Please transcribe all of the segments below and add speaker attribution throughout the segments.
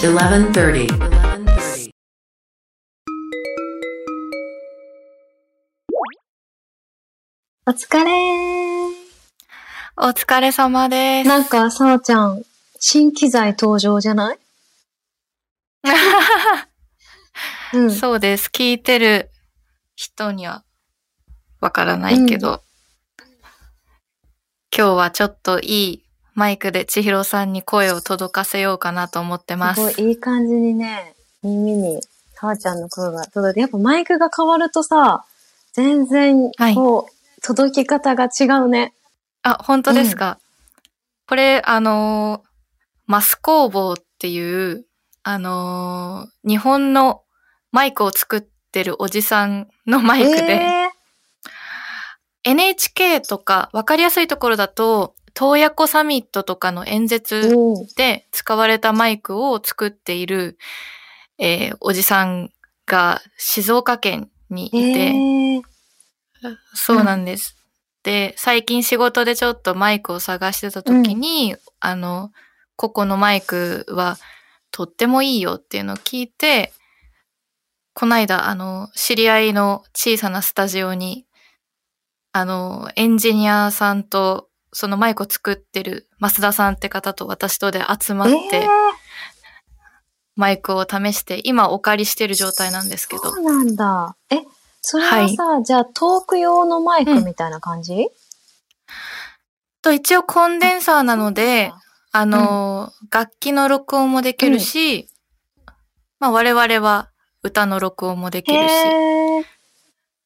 Speaker 1: 1130.
Speaker 2: お疲れー。
Speaker 3: お疲れ様です。
Speaker 2: なんか、さおちゃん、新機材登場じゃない？うん。
Speaker 3: そうです。聞いてる人にはわからないけど、今日はちょっといいマイクで千尋さんに声を届かせようかなと思ってますす。
Speaker 2: ごいいい感じにね、耳にさおちゃんの声が届いて、やっぱマイクが変わるとさ、全然、
Speaker 3: はい
Speaker 2: こう、届き方が違うね。
Speaker 3: あ、本当ですか？これ、あのーマス工房っていう、あのー日本のマイクを作ってるおじさんのマイクで、
Speaker 2: え
Speaker 3: NHK とか、わかりやすいところだと、洞爺湖サミットとかの演
Speaker 2: ー
Speaker 3: 説
Speaker 2: うん。
Speaker 3: で使われたマイクを作っている、えーおじさんが静岡県にいて、
Speaker 2: えー、
Speaker 3: そうなんです。で、最近仕事でちょっとマイクを探してた時に、あの、ここのマイクはとってもいいよっていうのを聞いて、こないだ、あの、知り合いの小さなスタジオに、あの、エンジニアさんと、そのマイクを作ってる増田さんって方と私とで集まって、
Speaker 2: えー。
Speaker 3: マイクを試して、今お借りしてる状態なんですけど。
Speaker 2: そ。うなんだ。え、それはさ、じゃあトーク用のマイクみたいな感じ、
Speaker 3: と、一応コンデンサーなので、あの、楽器の録音もできるし、まあ我々は歌の録音もできるし、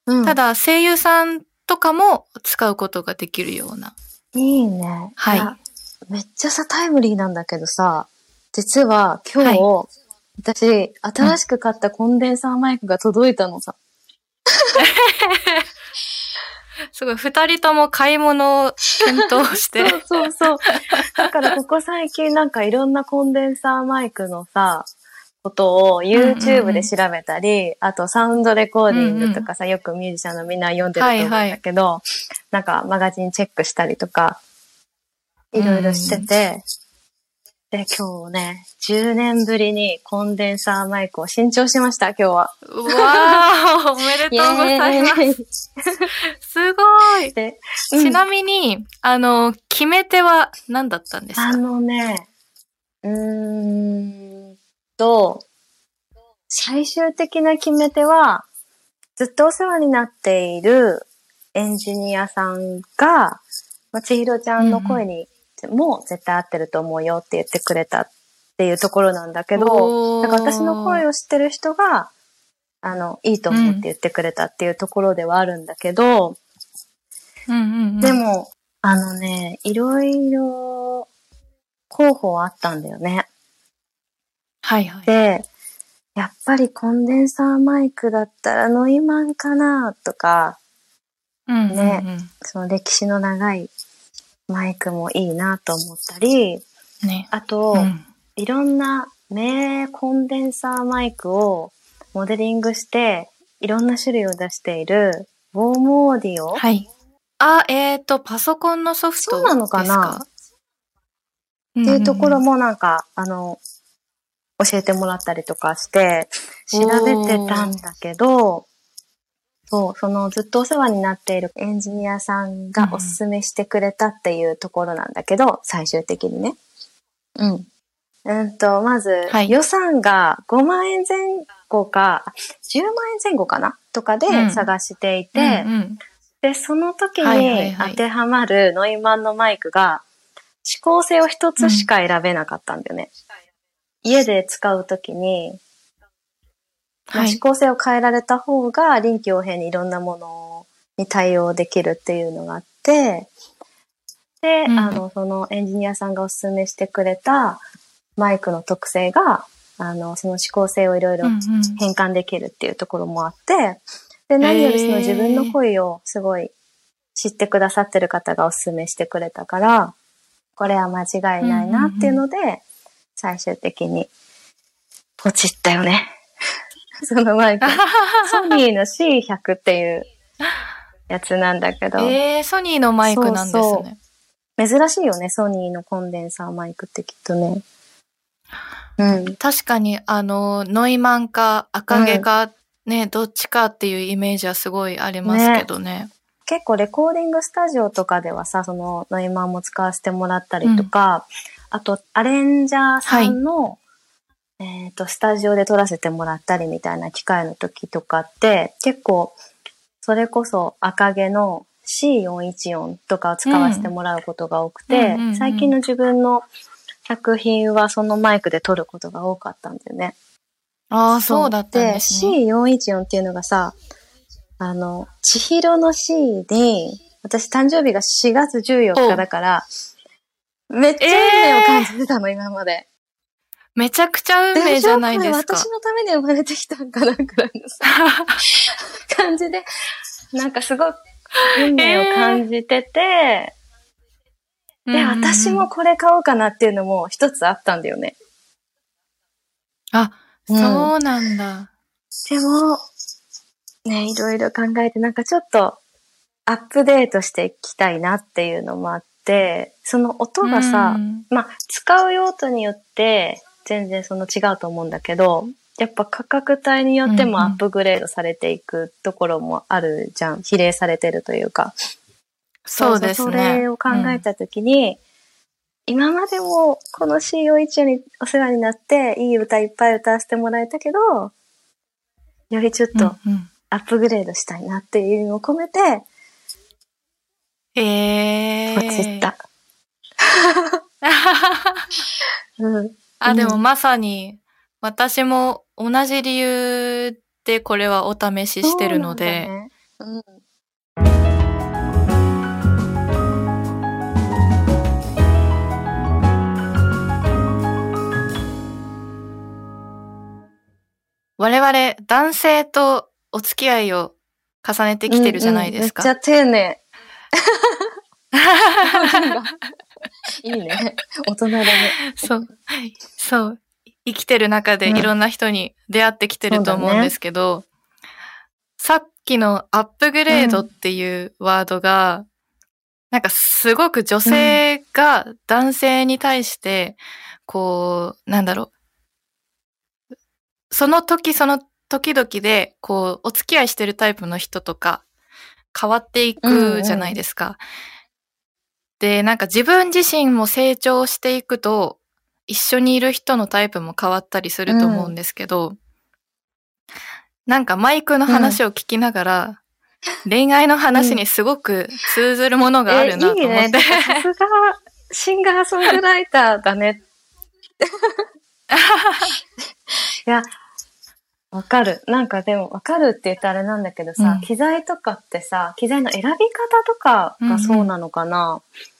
Speaker 2: うん、
Speaker 3: ただ声優さんとかも使うことができるような。
Speaker 2: いいね。
Speaker 3: はい
Speaker 2: やめっちゃさ、タイムリーなんだけどさ、実は今日、
Speaker 3: は
Speaker 2: 私、新しく買ったコンデンサーマイクが届いたのさ。
Speaker 3: すごい、二人とも買い物を検討して。
Speaker 2: そうそうそう。だからここ最近なんかいろんなコンデンサーマイクのさ、ことを YouTube で調べたり、あとサウンドレコーディングとかさ、よくミュージシャンのみんな読んでると思うんだけど、なんかマガジンチェックしたりとか、いろいろしてて、で、今日ね、10年ぶりにコンデンサーマイクを新調しました、今日は。
Speaker 3: うわーおめでとうございます。すごい。
Speaker 2: で、
Speaker 3: ちなみに、あの、決め手は何だったんですか？
Speaker 2: あのね、うーんと、最終的な決め手は、ずっとお世話になっているエンジニアさんが、まあ、千尋ちゃんの声にも絶対合ってると思うよって言ってくれたっていうところなんだけど、だから私の声を知ってる人が、あの、いいと思って言ってくれたっていうところではあるんだけど、
Speaker 3: うんうんうん。
Speaker 2: でも、あのね、いろいろ候補はあったんだよね。
Speaker 3: はいはい。
Speaker 2: で、やっぱりコンデンサーマイクだったらノイマンかなとか、
Speaker 3: うんうんうん
Speaker 2: ねその歴史の長いマイクもいいなと思ったり、
Speaker 3: ね。
Speaker 2: あと、
Speaker 3: うん
Speaker 2: いろんな名コンデンサーマイクをモデリングして、いろんな種類を出している、ウォームオーディオ、
Speaker 3: はい。あ、えっ、と、パソコンのソフト
Speaker 2: そうなのかな？
Speaker 3: ですか
Speaker 2: っていうところ
Speaker 3: も。
Speaker 2: もなんか、あの、教えてもらったりとかして、調べてたんだけど、そう、そのずっとお世話になっているエンジニアさんがおすすめしてくれたっていうところなんだけど、最終的にね。うん。うんと、まず、
Speaker 3: はい
Speaker 2: 予算が5万円前後か、10万円前後かな？とかで
Speaker 3: うん
Speaker 2: 探していて、
Speaker 3: うんうん
Speaker 2: で、その時に
Speaker 3: はい
Speaker 2: 当てはまるノイマンのマイクが、指向性を一つしか選べなかったんだよね。家で使う時に、まあ
Speaker 3: はい
Speaker 2: 指。向性を変えられた方が臨機応変にいろんなものに対応できるっていうのがあって、で、
Speaker 3: うん
Speaker 2: あの、そのエンジニアさんがおすすめしてくれたマイクの特性が、あの、その指向性をいろいろ
Speaker 3: うんうん
Speaker 2: 変換できるっていうところもあって、で、何よりその自分の声をすごい知ってくださってる方がお勧めしてくれたから、これは間違いないなっていうので、最終的にポチったよね。そのマイク。ソニーの C100 っていうやつなんだけど。
Speaker 3: えー、ソニーのマイクなんですね。そうそう
Speaker 2: 珍しいよね、ソニーのコンデンサーマイクってきっとね。
Speaker 3: うん。確かに、あの、ノイマンか赤毛か、ね、うん、どっちかっていうイメージはすごいありますけどね。ね
Speaker 2: 結構レコーディングスタジオとかではさ、そのノイマンも使わせてもらったりとか、うん、あと、アレンジャーさんの、はい、えっ、と、スタジオで撮らせてもらったりみたいな機会の時とかって、結構、それこそ赤毛の C414 とかを使わせてもらうことが多くて、最近の自分の作品はそのマイクで撮ることが多かったんだよね。
Speaker 3: ああ、そうだったんですね。
Speaker 2: C414 っていうのがさ、あの、千尋の C に、私誕生日が4月14日だから、めっちゃ運命を感じてたの、えー、今まで。
Speaker 3: めちゃくちゃ運命じゃないですか。
Speaker 2: 私のために生まれてきたんかな、くらいのさ、感じで、なんかすごい運命を感じてて、えー、で、私もこれ買おうかなっていうのも一つあったんだよね。
Speaker 3: あ、そうなんだ。
Speaker 2: でも、ね、いろいろ考えて、なんかちょっとアップデートしていきたいなっていうのもあって、その音がさ、まあ、使う用途によって全然その違うと思うんだけど、やっぱ価格帯によってもアップグレードされていくところもあるじゃん。比例されてるというか。
Speaker 3: そうです
Speaker 2: ね。それを考えたときに、うん、今までもこの CO1 にお世話になって、いい歌いっぱい歌わせてもらえたけど、よりちょっとアップグレードしたいなっていう意味を込めて、
Speaker 3: ええー。
Speaker 2: ポチった。
Speaker 3: うん、あ、でもまさに、私も同じ理由でこれはお試ししてるので、ねうん、我々男性とお付き合いを重ねてきてるじゃないですか。
Speaker 2: うんうん、めっちゃ丁寧。いいね。大人だね。
Speaker 3: そう。そう。生きてる中でいろんな人に出会ってきてると思うんですけど、うんね、さっきのアップグレードっていうワードが、うん、なんかすごく女性が男性に対して、こう、なんだろう。その時その時々で、こう、お付き合いしてるタイプの人とか、変わっていくじゃないですか。うんうん、で、なんか自分自身も成長していくと、一緒にいる人のタイプも変わったりすると思うんですけど、うん、なんかマイクの話を聞きながら、うん、恋愛の話にすごく通ずるものがあるなと思って。うん、いいね、
Speaker 2: さすがシンガーソングライターだね。いや、わかる。なんかでも、わかるって言ったらあれなんだけどさ、うん、機材とかってさ、機材の選び方とかがそうなのかな、うん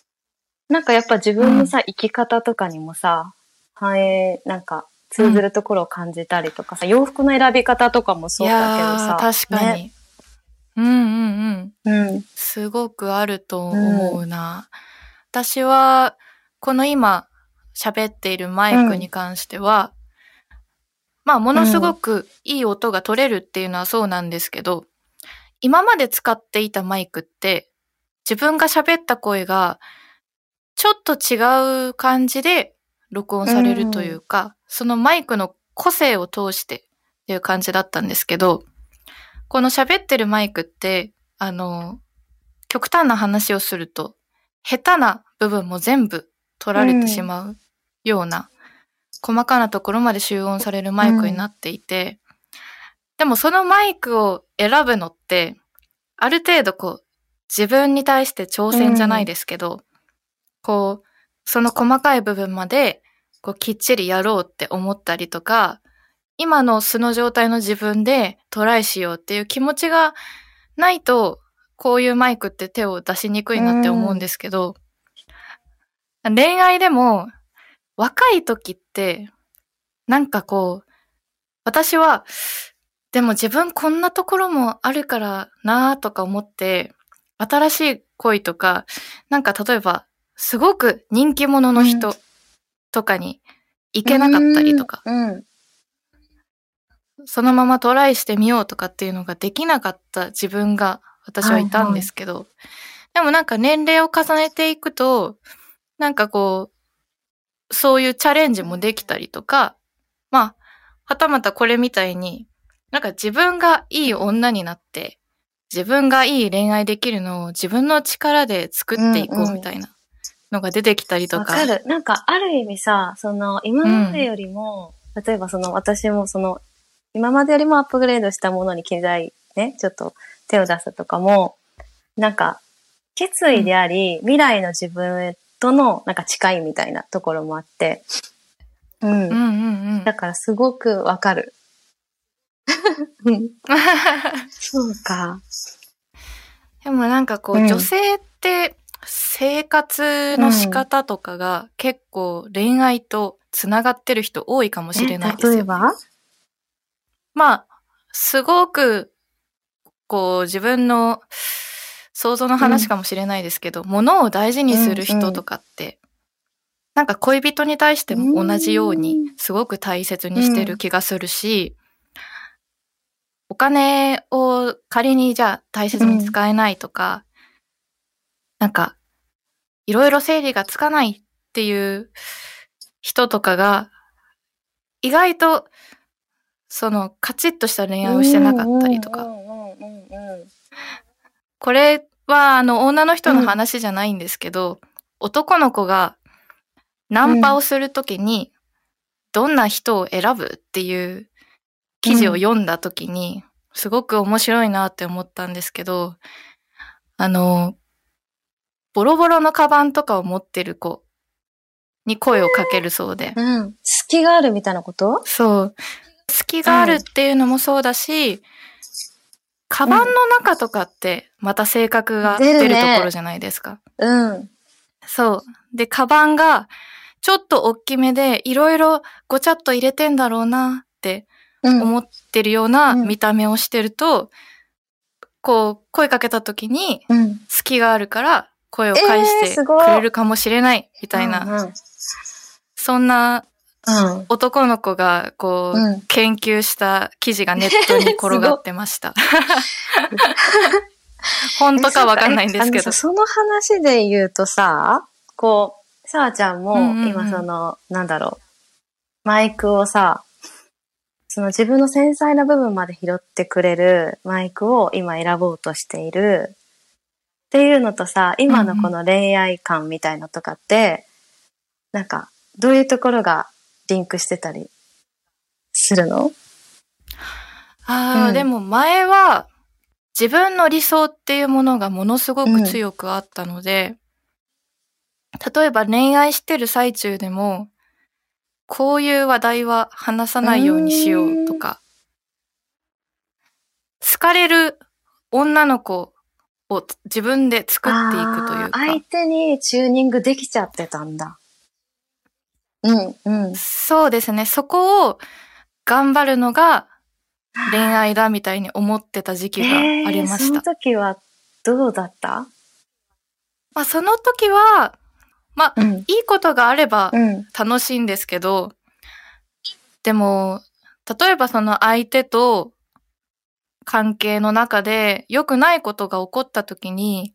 Speaker 2: なんかやっぱ自分のさ、生き方とかにもさ、反映、なんか通ずるところを感じたりとかさ、洋服の選び方とかもそうだけどさ。
Speaker 3: 確かに。ね、うんうんうん。うん。すごくあると思うな。うん、私は、この今喋っているマイクに関しては、うん、まあものすごくいい音が取れるっていうのはそうなんですけど、今まで使っていたマイクって自分が喋った声がちょっと違う感じで録音されるというか、うん、そのマイクの個性を通してっていう感じだったんですけど、この喋ってるマイクって、あの、極端な話をすると、下手な部分も全部取られてしまうような、細かなところまで集音されるマイクになっていて、うん、でもそのマイクを選ぶのって、ある程度こう、自分に対して挑戦じゃないですけど、こう、その細かい部分まで、こう、きっちりやろうって思ったりとか、今の素の状態の自分でトライしようっていう気持ちがないと、こういうマイクって手を出しにくいなって思うんですけど、恋愛でも、若い時って、なんかこう、私は、でも自分こんなところもあるからなーとか思って、新しい恋とか、なんか例えばすごく人気者の人とかに行けなかったりとか、そのままトライしてみようとかっていうのができなかった自分が私はいたんですけど、でもなんか年齢を重ねていくと、なんかこう、そういうチャレンジもできたりとか、まあ、はたまたこれみたいに、なんか自分がいい女になって、自分がいい恋愛できるのを自分の力で作っていこうみたいなのが出てきたりとか。
Speaker 2: わかる。なんか、ある意味さ、その、今までよりも、例えばその、私もその、今までよりもアップグレードしたものに機材ね、ちょっと手を出すとかも、なんか、決意であり、未来の自分との、なんか近いみたいなところもあって、うん。
Speaker 3: うんうんうん
Speaker 2: だ。からすごくわかる。う んそうか。
Speaker 3: でもなんかこう、
Speaker 2: うん
Speaker 3: 女性って生活の仕方とかが結構恋愛とつながってる人多いかもしれないですよ、ね。
Speaker 2: 例えば？
Speaker 3: まあ、すごく、こう自分の想像の話かもしれないですけど、物を大事にする人とかって、なんか恋人に対しても同じようにすごく大切にしてる気がするし、お金を仮にじゃあ大切に使えないとか、なんか、いろいろ整理がつかないっていう人とかが、意外と、その、カチッとした恋愛をしてなかったりとか。これは、あの、女の人の話じゃないんですけど、男の子がナンパをするときに、どんな人を選ぶっていう記事を読んだときに、すごく面白いなって思ったんですけど、あの、ボロボロのカバンとかを持ってる子に声をかけるそうで。
Speaker 2: うん。隙があるみたいなこと？
Speaker 3: そう。隙があるっていうのもそうだし、カバンの中とかってまた性格が出るところじゃないですか。
Speaker 2: うん。
Speaker 3: そう。で、カバンがちょっと大きめでいろいろごちゃっと入れてんだろうなって
Speaker 2: うん。
Speaker 3: 思ってるような
Speaker 2: うん
Speaker 3: 見た目をしてると、こう声かけた時に
Speaker 2: うん。
Speaker 3: 隙があるから声を返してくれるかもしれないみたいな、
Speaker 2: うん。
Speaker 3: そんな
Speaker 2: うん。
Speaker 3: 男の子がこう、
Speaker 2: うん
Speaker 3: 研究した記事がネットに転がってました。本当かわかんないんですけど
Speaker 2: えあのさ。その話で言うとさ、こう、さあちゃんも
Speaker 3: うんうんうん
Speaker 2: 今その、なんだろう、マイクをさ、その自分の繊細な部分まで拾ってくれるマイクを今選ぼうとしているっていうのとさ、今のこの恋愛観みたいのとかって、なんか、どういうところがリンクしてたりするの？
Speaker 3: ああ、
Speaker 2: うん。
Speaker 3: でも前は自分の理想っていうものがものすごく強くあったので、例えば恋愛してる最中でも、こういう話題は話さないようにしようとか、好かれる女の子を自分で作っていくというか、
Speaker 2: 相手にチューニングできちゃってたんだ。うん、うん。
Speaker 3: そうですね。そこを頑張るのが恋愛だみたいに思ってた時期がありました。
Speaker 2: えーその時はどうだった？
Speaker 3: まあその時は、まあ
Speaker 2: うん。
Speaker 3: いいことがあれば
Speaker 2: うん。
Speaker 3: 楽しいんですけど、でも、例えばその相手と関係の中で良くないことが起こった時に、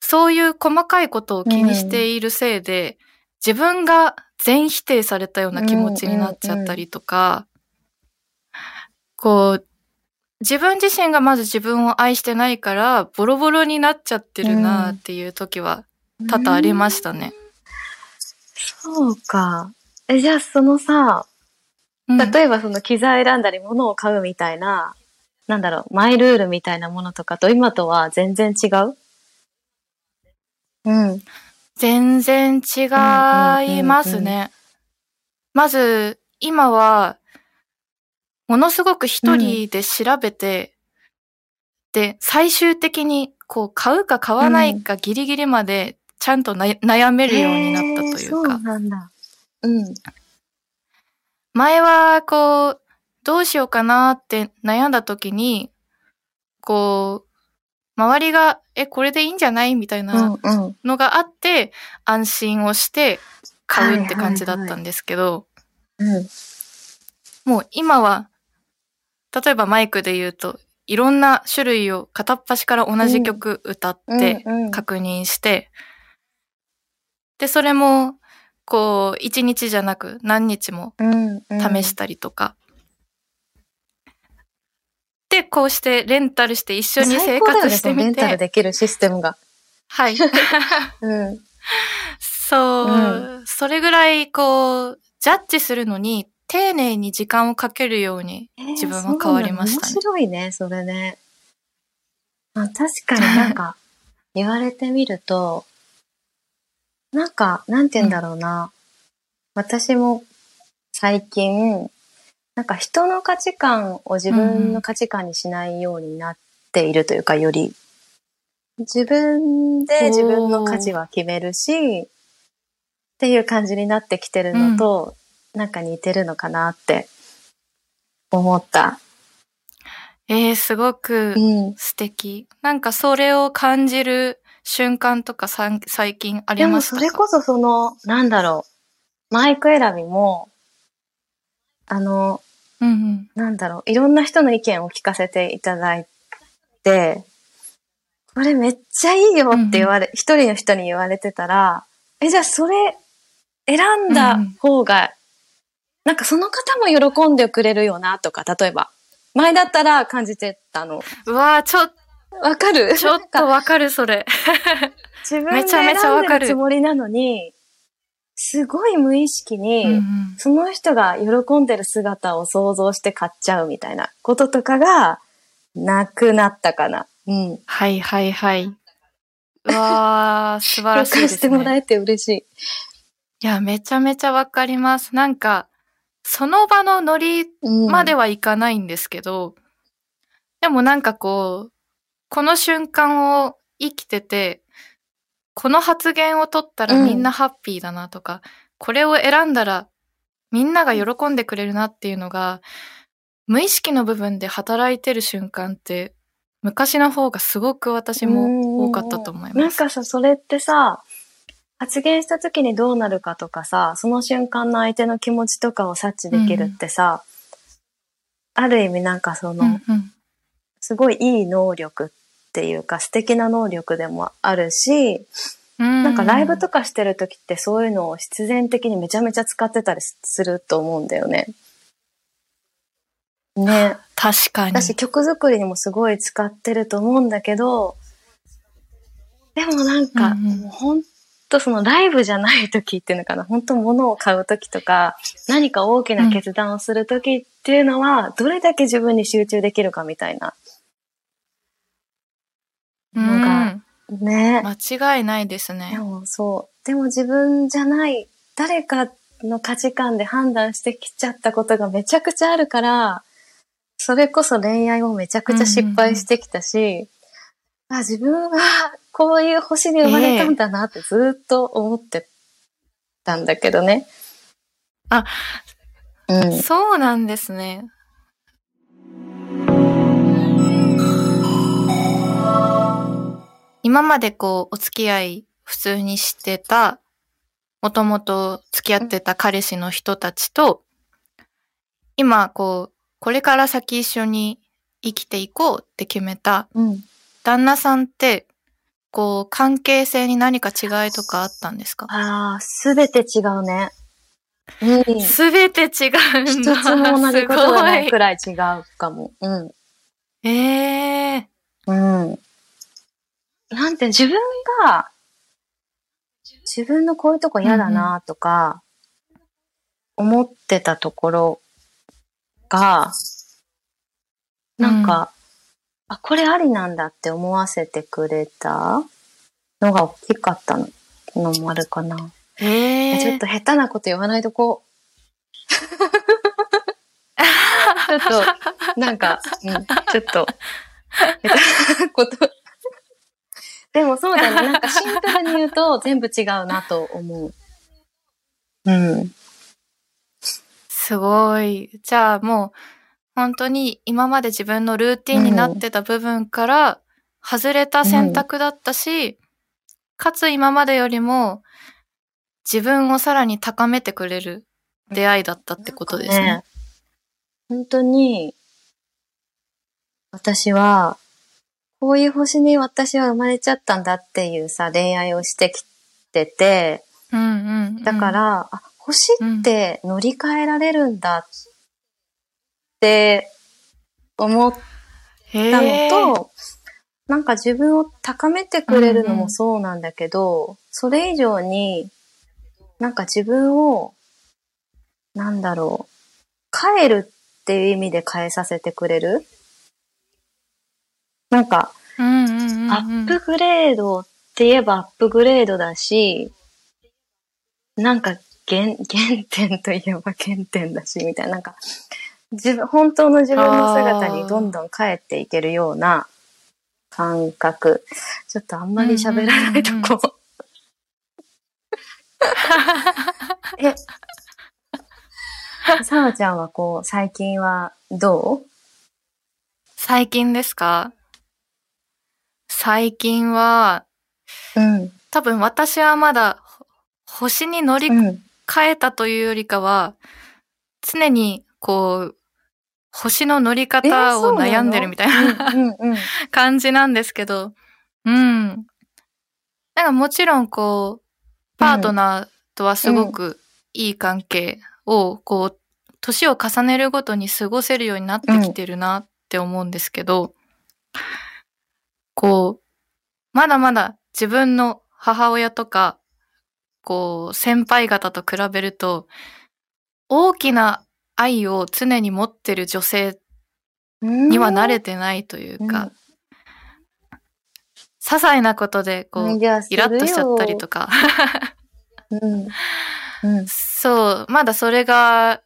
Speaker 3: そういう細かいことを気にしているせいで、自分が全否定されたような気持ちになっちゃったりとか、こう、自分自身がまず自分を愛してないから、ボロボロになっちゃってるなっていう時は多々ありましたね。
Speaker 2: そうか。え、じゃあそのさ、
Speaker 3: うん
Speaker 2: 例えばその機材選んだり物を買うみたいな、なんだろう、マイルールみたいなものとかと今とは全然違う？うん。
Speaker 3: 全然違いますね。まず、今は、ものすごく一人で調べて、で、最終的に、こう、買うか買わないかギリギリまで、ちゃんとな悩めるようになったとい
Speaker 2: へーそう
Speaker 3: うか。
Speaker 2: なんだ。うん。
Speaker 3: 前は、こう、どうしようかなって悩んだ時に、こう、周りが、え、これでいいんじゃない？みたいな
Speaker 2: うんうん。
Speaker 3: のがあって、安心をして買うって感じだったんですけど、
Speaker 2: うん。
Speaker 3: もう今は例えばマイクで言うと、いろんな種類を片っ端から同じ曲歌って
Speaker 2: うんうん
Speaker 3: 確認して、で、それも、こう、一日じゃなく何日も
Speaker 2: うんうん
Speaker 3: 試したりとか。で、こうしてレンタルして一緒に生活してみ
Speaker 2: 最高だよねレンタル
Speaker 3: て。
Speaker 2: できるシステムが。
Speaker 3: はい。
Speaker 2: うん。
Speaker 3: そう、それぐらいこう、ジャッジするのに丁寧に時間をかけるように自分は変わりましたね
Speaker 2: 面。白いね、それね。あ確かになんか、言われてみると、なんか、なんて言うんだろうな。私も最近、なんか人の価値観を自分の価値観にしないようになっているというか、より。自分で自分の価値は決めるし、っていう感じになってきてるのと、なんか似てるのかなって思った。
Speaker 3: えー、すごく
Speaker 2: うん。
Speaker 3: 素敵。なんかそれを感じる瞬間とかさん最近あり
Speaker 2: でも
Speaker 3: ましたか？
Speaker 2: それこそその、なんだろう、マイク選びも、あの、
Speaker 3: うんうん。
Speaker 2: なんだろう、いろんな人の意見を聞かせていただいて、これめっちゃいいよって言われ、一、人の人に言われてたら、え、じゃあそれ選んだ方が、なんかその方も喜んでくれるよなとか、例えば。前だったら感じてたの。
Speaker 3: うわーちょ、
Speaker 2: わかる？
Speaker 3: ちょっとわかるそれ。
Speaker 2: 自分で
Speaker 3: めちゃめちゃ
Speaker 2: 選んで
Speaker 3: わかる
Speaker 2: るつもりなのに、すごい無意識に、
Speaker 3: うんうん
Speaker 2: その人が喜んでる姿を想像して買っちゃうみたいなこととかがなくなったかな。うん。
Speaker 3: はいはいはい。う わー素晴らしいですね。
Speaker 2: してもらえて嬉しい。
Speaker 3: いや、めちゃめちゃわかります。なんか、その場のノリ
Speaker 2: うん、
Speaker 3: まではいかないんですけど、でもなんかこう、この瞬間を生きてて、この発言を取ったら
Speaker 2: うん。
Speaker 3: みんなハッピーだなとか、これを選んだらみんなが喜んでくれるなっていうのが、無意識の部分で働いてる瞬間って、昔の方がすごく私も多かったと思います。
Speaker 2: なんかさ、それってさ、発言した時にどうなるかとかさ、その瞬間の相手の気持ちとかを察知できるってさ、ある意味なんかその、
Speaker 3: うんうん。
Speaker 2: すごいいい能力っていうか素敵な能力でもあるし、
Speaker 3: うん
Speaker 2: なんかライブとかしてる時ってそういうのを必然的にめちゃめちゃ使ってたりすると思うんだよね。ね。
Speaker 3: 確かに。
Speaker 2: 私曲作りにもすごい使ってると思うんだけど、でもなんか、
Speaker 3: うんうん
Speaker 2: もうほんとそのライブじゃない時っていうのかな、本当物を買う時とか、何か大きな決断をする時っていうのは、どれだけ自分に集中できるかみたいな。
Speaker 3: うん
Speaker 2: のがね。
Speaker 3: 間違いないです
Speaker 2: で
Speaker 3: ね。
Speaker 2: もそう。でも自分じゃない、誰かの価値観で判断してきちゃったことがめちゃくちゃあるから、それこそ恋愛もめちゃくちゃ失敗してきたし、あ、自分はこういう星に生まれたんだなってずっと思ってたんだけどね。
Speaker 3: あ、
Speaker 2: うん。
Speaker 3: そうなんですね。今までこう、お付き合い普通にしてた、もともと付き合ってた彼氏の人たちと、今こう、これから先一緒に生きていこうって決めた
Speaker 2: うん。
Speaker 3: 旦那さんって、こう、関係性に何か違いとかあったんですか？
Speaker 2: ああ、すべて違うね。うん。
Speaker 3: すべて違うん
Speaker 2: 一
Speaker 3: だ。
Speaker 2: つも同じことがない
Speaker 3: す
Speaker 2: くらい違うかも。うん。
Speaker 3: ええ
Speaker 2: うん。なんて、自分が、自分のこういうとこ嫌だなとか、思ってたところが、なんか、あ、これありなんだって思わせてくれたのが大きかったののもあるかな。
Speaker 3: ええ
Speaker 2: ちょっと下手なこと言わないとこう。ちょっと、なんか、うん、ちょっと、下手なこと。でもそうだね。なんか シンプルに言うと全部違うなと思う。うん。
Speaker 3: すごい。じゃあもう、本当に今まで自分のルーティンになってた部分から外れた選択だったし、かつ今までよりも自分をさらに高めてくれる出会いだったってことですね。
Speaker 2: 本当に、私は、こういう星に私は生まれちゃったんだっていうさ、恋愛をしてきてて、
Speaker 3: うんうんうん。
Speaker 2: だか、ら、あ星って乗り換えられるんだって思っ
Speaker 3: へ
Speaker 2: た
Speaker 3: え
Speaker 2: のと、なんか自分を高めてくれるのもそうなんだけど、それ以上に、なんか自分を、なんだろう、変えるっていう意味で変えさせてくれるなんか、
Speaker 3: うんうんうんうん
Speaker 2: アップグレードって言えばアップグレードだし、なんか原、原点といえば原点だし、みたいな、なんか、自分、本当の自分の姿にどんどん帰っていけるような感覚。ちょっとあんまり喋らないとこう。え、さわちゃんはこう、最近はど
Speaker 3: 最近ですか？最近は、
Speaker 2: ううん。
Speaker 3: 多分私はまだ星に乗り
Speaker 2: うん。
Speaker 3: 換えたというよりかは、常にこう、星の乗り方を悩んでるみたいな
Speaker 2: うんうんうん。
Speaker 3: 感じなんですけど、うん。なんかもちろんこう、パートナーとはすごくいい関係を、こう、年を重ねるごとに過ごせるようになってきてるなって思うんですけど、こう、まだまだ自分の母親とか、こう、先輩方と比べると、大きな愛を常に持ってる女性には慣れてないというか、些細なことで、こう、イラッとしちゃったりとか、
Speaker 2: うん。うん。
Speaker 3: そう、まだそれが、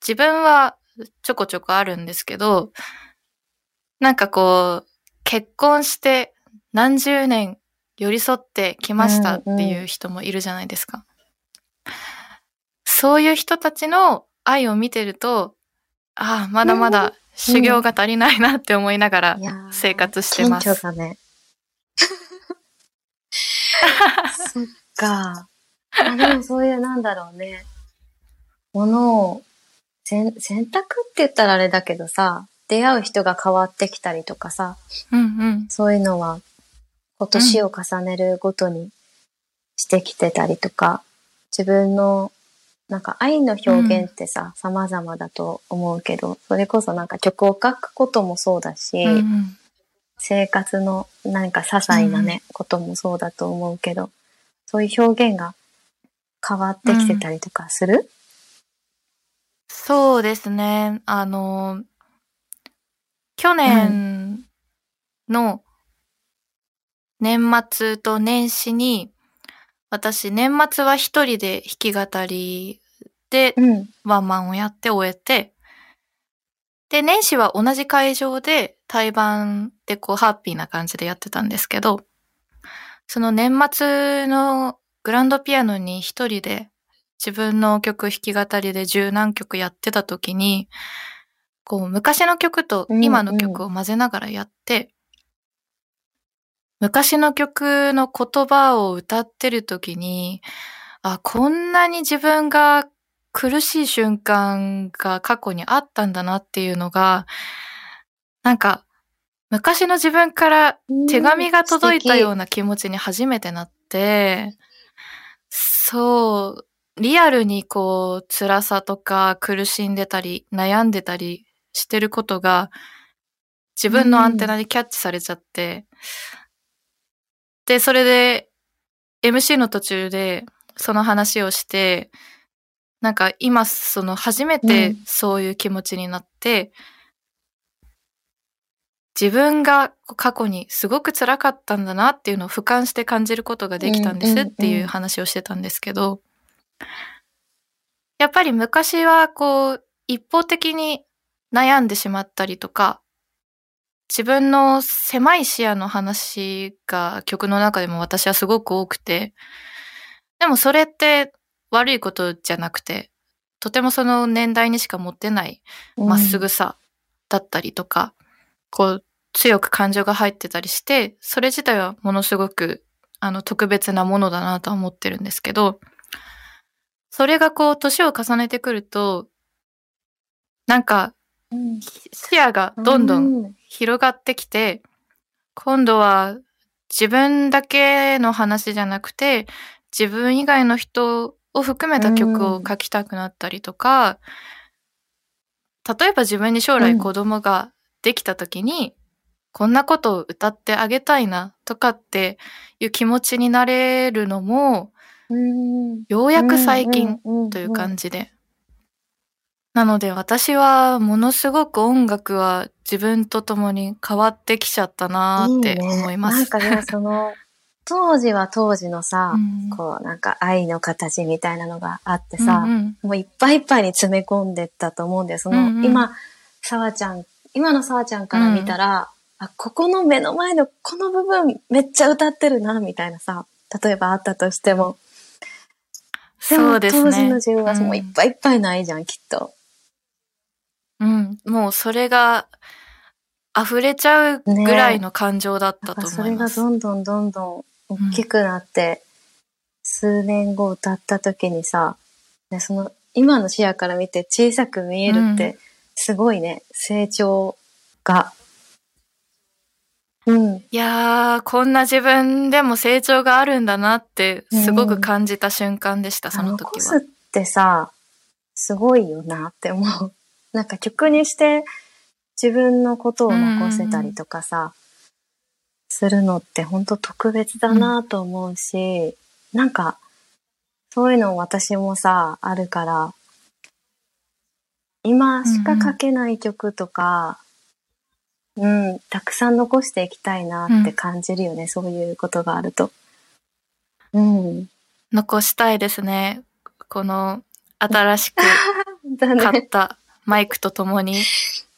Speaker 3: 自分はちょこちょこあるんですけど、なんかこう、結婚して何十年寄り添ってきましたっていう人もいるじゃないですか。そういう人たちの愛を見てると、ああ、まだまだ修行が足りないなって思いながら生活してます。
Speaker 2: 謙虚だね。そっか。あでもそういうなんだろうね。ものを、選選択って言ったらあれだけどさ、出会う人が変わってきたりとかさ、
Speaker 3: うんうん。
Speaker 2: そういうのは、今年を重ねるごとにしてきてたりとか、自分の、なんか愛の表現ってさ、様々だと思うけど、それこそなんか曲を書くこともそうだし、
Speaker 3: うんうん。
Speaker 2: 生活の何か些細なね、こともそうだと思うけど、そういう表現が変わってきてたりとかする、
Speaker 3: そうですね。あの、去年の年末と年始に、私年末は一人で弾き語りで。ワンマンをやって終えて、で、年始は同じ会場で対バンでこうハッピーな感じでやってたんですけど、その年末のグランドピアノに一人で自分の曲弾き語りで十何曲やってた時に、こう昔の曲と今の曲を混ぜながらやって、昔の曲の言葉を歌ってる時に、あ、こんなに自分が苦しい瞬間が過去にあったんだなっていうのが、なんか、昔の自分から手紙が届いたような気持ちに初めてなって、そう、リアルにこう、辛さとか苦しんでたり、悩んでたりしてることが、自分のアンテナにキャッチされちゃって、で、それで、MC の途中で、その話をして、なんか今、その初めてそういう気持ちになって、自分が過去にすごく辛かったんだなっていうのを俯瞰して感じることができたんですっていう話をしてたんですけど、やっぱり昔はこう、一方的に悩んでしまったりとか、自分の狭い視野の話が曲の中でも私はすごく多くて、でもそれって悪いことじゃなくて、とてもその年代にしか持ってないまっすぐさだったりとか、こう強く感情が入ってたりして、それ自体はものすごくあの特別なものだなとは思ってるんですけど、それがこう年を重ねてくると、なんか
Speaker 2: うん。
Speaker 3: 視野がどんどん
Speaker 2: うん。
Speaker 3: 広がってきて、今度は自分だけの話じゃなくて、自分以外の人を含めた曲を書きたくなったりとか、例えば自分に将来子供ができた時に、こんなことを歌ってあげたいなとかっていう気持ちになれるのも、
Speaker 2: うん。
Speaker 3: ようやく最近という感じで。なので私はものすごく音楽は自分と共に変わってきちゃったなーって思います。
Speaker 2: なんかね、その、当時は当時のさ、
Speaker 3: うん
Speaker 2: こうなんか愛の形みたいなのがあってさ、
Speaker 3: うんうん
Speaker 2: もういっぱいいっぱいに詰め込んでったと思うんだよ。その、
Speaker 3: うんうん
Speaker 2: 今、さわちゃん、今のさわちゃんから見たら、あ、ここの目の前のこの部分めっちゃ歌ってるな、みたいなさ、例えばあったとしても。でも
Speaker 3: そうですね。
Speaker 2: 当時の自分はもういっ
Speaker 3: うん
Speaker 2: ぱいいっぱいないじゃん、きっと。
Speaker 3: うん、もうそれが溢れちゃうぐらいの感情だったと思います。
Speaker 2: がどんどんどんどん大きくなって、数年後歌った時にさ、ね、その今の視野から見て小さく見えるって、すごいね、成長が。うん。
Speaker 3: いやー、こんな自分でも成長があるんだなってすごく感じた瞬間でした、その時は。
Speaker 2: 残すってさ、すごいよなって思う。なんか曲にして自分のことを残せたりとかさ、するのって本当特別だなと思うし、なんか、そういうの私もさ、あるから、今しか書けない曲とか、うん、たくさん残していきたいなって感じるよね、そういうことがあると。うん。
Speaker 3: 残したいですね。この新しく。買ったマイクとともに。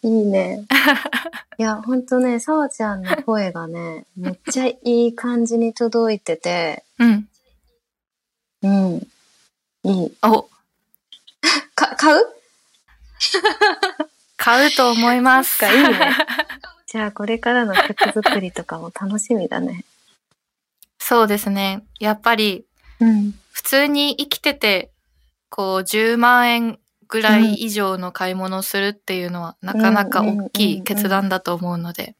Speaker 2: いいね。いや、ほんとね、さわちゃんの声がね、めっちゃいい感じに届いてて、
Speaker 3: うん。
Speaker 2: うん。いい。
Speaker 3: お、
Speaker 2: か、買う？
Speaker 3: 買うと思います。
Speaker 2: か、いいね。じゃあ、これからの曲作りとかも楽しみだね。
Speaker 3: そうですね。やっぱり
Speaker 2: うん。
Speaker 3: 普通に生きてて、こう10万円ぐらい以上の買い物をするっていうのはなかなか大きい決断だと思うので、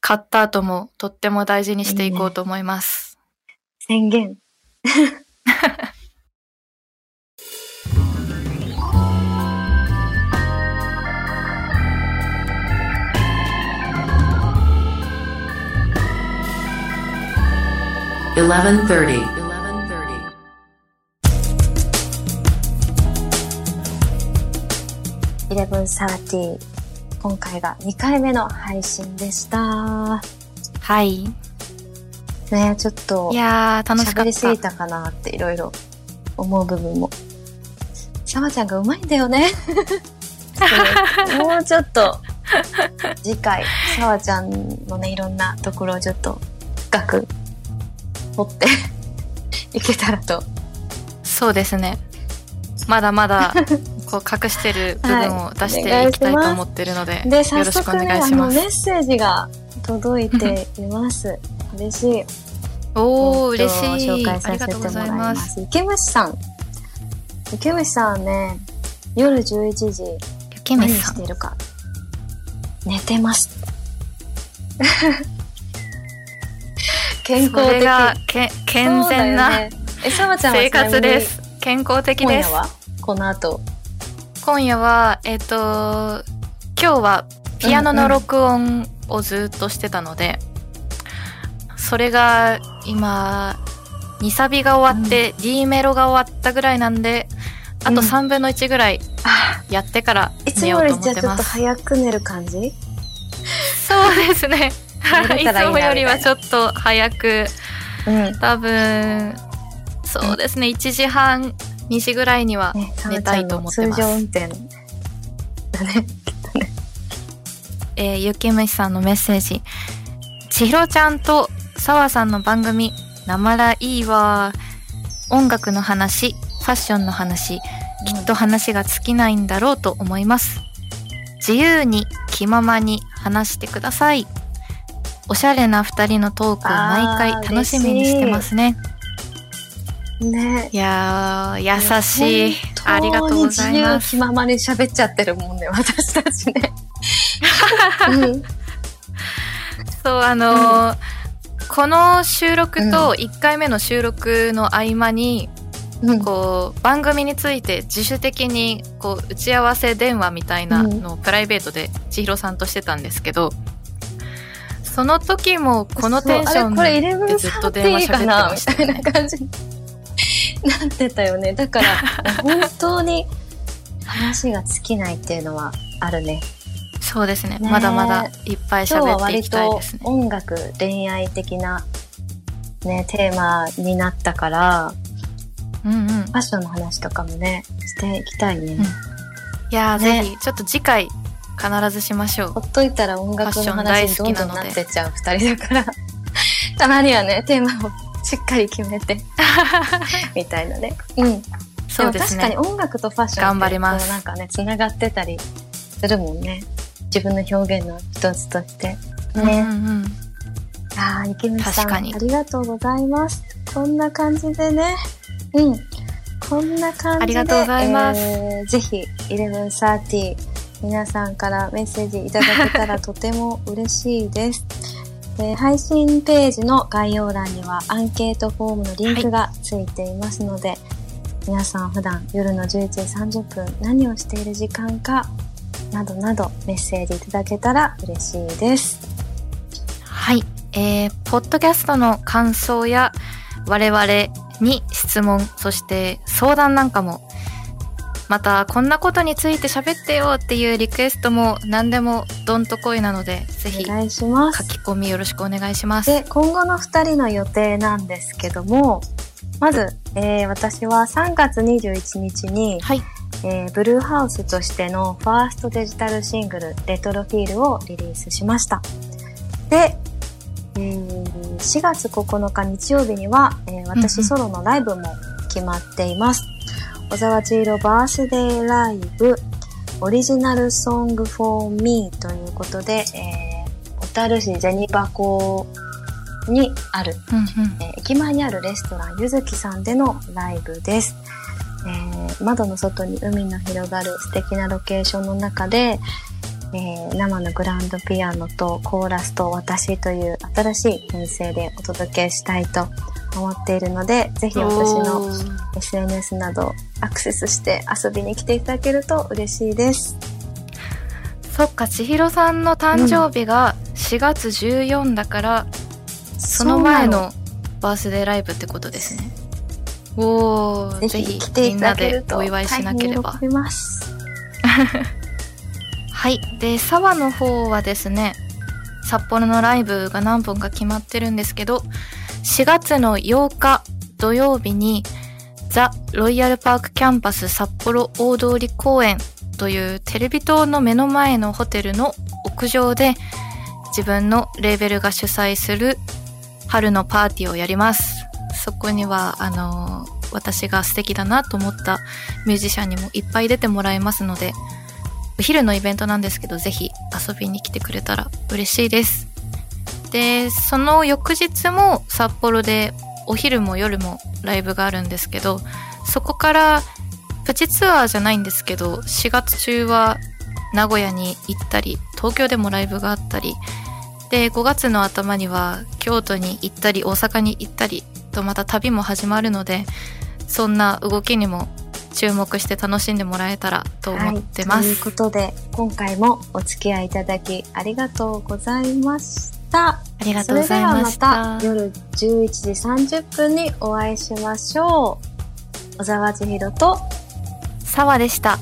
Speaker 3: 買った後もとっても大事にしていこうと思います。
Speaker 2: 宣言。
Speaker 1: 1130.
Speaker 2: 1130。今回が2回目の配信でした。
Speaker 3: はい。
Speaker 2: ねちょっと
Speaker 3: い、やー、楽しか
Speaker 2: 喋
Speaker 3: った。
Speaker 2: りすぎたかなっていろいろ思う部分も。さわちゃんがうまいんだよね。もうちょっと、次回、さわちゃんのね、いろんなところをちょっと深く掘って いけたらと。
Speaker 3: そうですね。まだまだ、こう隠してる部分を出していきたいと思ってるので、
Speaker 2: で、
Speaker 3: よ
Speaker 2: 早
Speaker 3: ろしくお願いしま
Speaker 2: あの、メッ
Speaker 3: す。
Speaker 2: セージが届いています。嬉しい。
Speaker 3: おー、
Speaker 2: えっと
Speaker 3: 嬉しい。
Speaker 2: 紹介
Speaker 3: あ
Speaker 2: させてもらいま
Speaker 3: ます。
Speaker 2: す。池虫さん。池虫さんね、夜11時、
Speaker 3: ゆき
Speaker 2: 何
Speaker 3: みさん。
Speaker 2: しているか。寝てます。健康的。
Speaker 3: がけ健全な
Speaker 2: よねえ、さわちゃんは
Speaker 3: 生活です。健康的です。
Speaker 2: 今夜は？この後。
Speaker 3: 今夜は、えっ、と、今日はピアノの録音をずっとしてたので、それが今、2サビが終わって、D メロが終わったぐらいなんで、あと
Speaker 2: うん
Speaker 3: 3分の1ぐらい
Speaker 2: あ、
Speaker 3: やってから
Speaker 2: いつ
Speaker 3: 寝ようと
Speaker 2: もよりじゃあちょっと
Speaker 3: 思ってます。
Speaker 2: 早く寝る感じ？
Speaker 3: そうですね。いつもよりはちょっと早く、
Speaker 2: うん。
Speaker 3: 多分、そうですね、1時半、2時ぐらいには寝たいと思ってます
Speaker 2: 通常運転だね。
Speaker 3: えーゆきむしさんのメッセージ。ちひろちゃんとさわさんの番組、なまらいいわ。音楽の話、ファッションの話、きっと話が尽きないんだろうと思います。自由に気ままに話してください。おしゃれな二人のトークを毎回楽しみにしてますね。
Speaker 2: ね。
Speaker 3: いやー、優しい。
Speaker 2: 本
Speaker 3: ありがとうございます
Speaker 2: 気ままに喋っちゃってるもんね、私たちね。うん
Speaker 3: そう、あのーこの収録と1回目の収録の合間に、
Speaker 2: うん
Speaker 3: こう、番組について自主的に、こう、打ち合わせ電話みたいなのをプライベートで千尋さんとしてたんですけど、その時もこのテンション
Speaker 2: そうあれこれ11
Speaker 3: でずっと電話喋ってましたよね
Speaker 2: みたいな。感じになってたよね。だから、本当に話が尽きないっていうのはあるね。
Speaker 3: そうですね
Speaker 2: ね
Speaker 3: まだまだいっぱい喋っていきたいですね。
Speaker 2: 音楽、恋愛的なね、テーマになったから、
Speaker 3: うんうん。
Speaker 2: ファッションの話とかもね、していきたいね。
Speaker 3: うんいやー、
Speaker 2: ね
Speaker 3: ぜひ、ちょっと次回必ずしましょう。
Speaker 2: ほっといたら音楽の
Speaker 3: ファッション
Speaker 2: 話どんどん
Speaker 3: 好きな
Speaker 2: ってっちゃう二人だから、たまにはね、テーマをしっかり決めて、みたいなね。うん。
Speaker 3: そうです
Speaker 2: も確かに
Speaker 3: ね。
Speaker 2: 音楽とファッション
Speaker 3: 頑張ります
Speaker 2: なんかね、つながってたりするもんね。自分の表現の一つとして。ね。
Speaker 3: うんうん
Speaker 2: ああ、池水さん、
Speaker 3: 確かに
Speaker 2: ありがとうございます。こんな感じでね。うん。こんな感じで。
Speaker 3: ありがとうございます
Speaker 2: えーぜひ、1130、皆さんからメッセージいただけたらとても嬉しいです。えー配信ページの概要欄にはアンケートフォームのリンクがついていますので、皆さん普段夜の11時30分何をしている時間かなどなどメッセージいただけたら嬉しいです。
Speaker 3: はい。えー、ポッドキャストの感想や我々に質問、そして相談なんかも、またこんなことについて喋ってよっていうリクエストも何でもどんとこいなので、ぜひ書。き込みよろしくお願いします。
Speaker 2: で、今後の2人の予定なんですけども、まず、えー私は3月21日に、
Speaker 3: はい。
Speaker 2: えーブルーハウスとしてのファーストデジタルシングル、レトロフィールをリリースしました。で、えー4月9日日曜日には、えー
Speaker 3: うんう
Speaker 2: 私
Speaker 3: ん
Speaker 2: ソロのライブも決まっています。小沢千尋バースデーライブ、オリジナルソングフォーミーということで、えー小樽市銭箱にある
Speaker 3: うんうん。
Speaker 2: えー駅前にあるレストランゆずきさんでのライブです、えー窓の外に海の広がる素敵なロケーションの中で、えー生のグランドピアノとコーラスと私という新しい編成でお届けしたいと思っているのでぜひ私の SNS などアクセスして遊びに来ていただけると嬉しいです。
Speaker 3: そっか、千尋さんの誕生日が4月14だから、その前のバースデーライブってことですね。おー、
Speaker 2: ぜ
Speaker 3: ぜひ
Speaker 2: ひ来ていただけると
Speaker 3: お祝いしなければ。
Speaker 2: ます。
Speaker 3: はい。で、沢の方はですね、札幌のライブが何本か決まってるんですけど、4月の8日土曜日に、ザ・ロイヤルパークキャンパス札幌大通公園というテレビ塔の目の前のホテルの屋上で自分のレーベルが主催する春のパーティーをやります。そこには、あのー私が素敵だなと思ったミュージシャンにもいっぱい出てもらいますので、お昼のイベントなんですけど、ぜひ遊びに来てくれたら嬉しいです。で、その翌日も札幌でお昼も夜もライブがあるんですけど、そこからプチツアーじゃないんですけど、4月中は名古屋に行ったり、東京でもライブがあったり、で、5月の頭には京都に行ったり、大阪に行ったりとまた旅も始まるので、そんな動きにも注目して楽しんでもらえたらと思ってます。
Speaker 2: はい、ということで、今回もお付き合いいただきありがとうございました。
Speaker 3: ありがとうございまし
Speaker 2: それではま
Speaker 3: た。
Speaker 2: た夜11時30分にお会いしましょう。小沢千尋と
Speaker 3: 沢でした。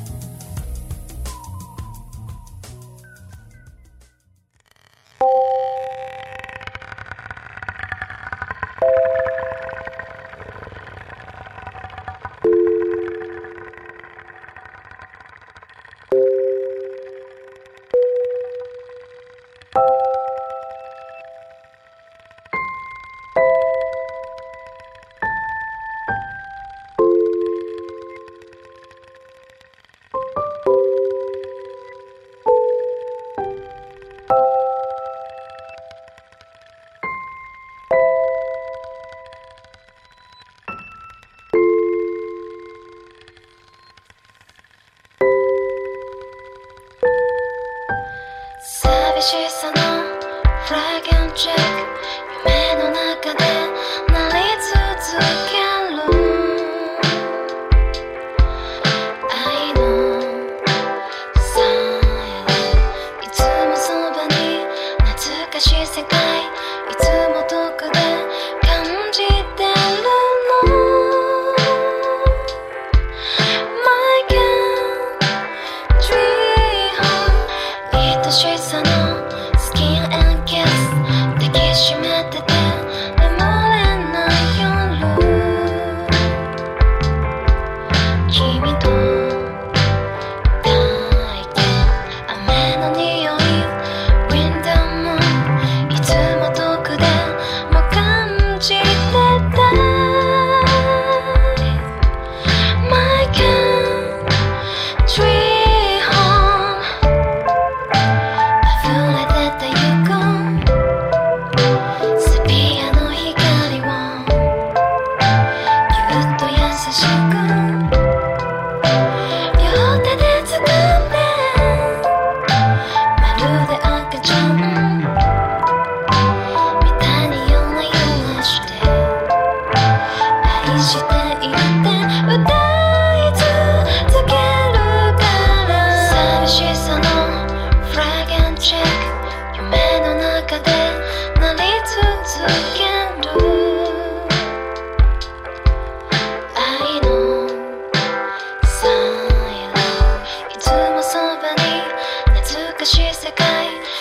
Speaker 1: 欲し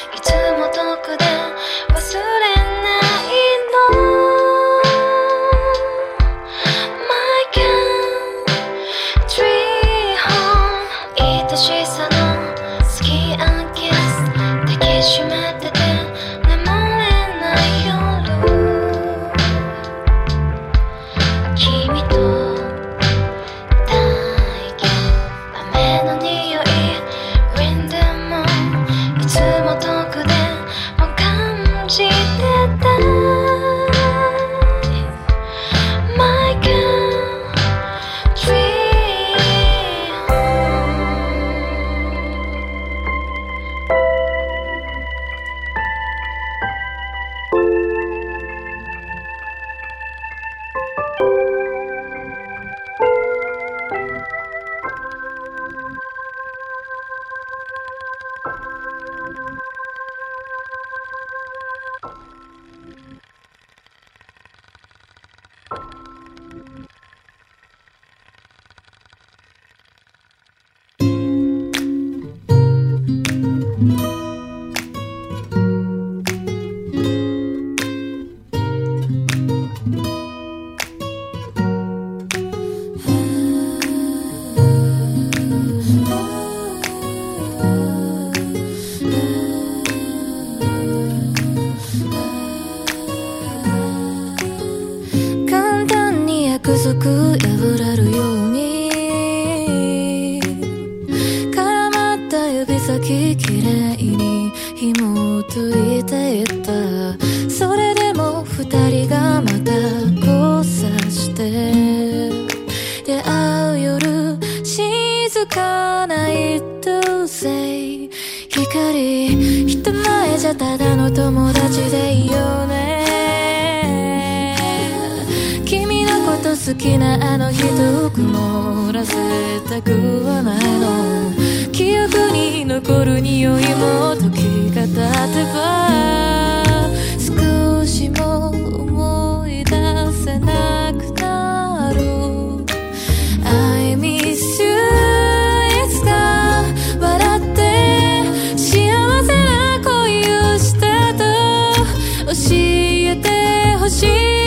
Speaker 1: くないよ素肌に伝う涙もい。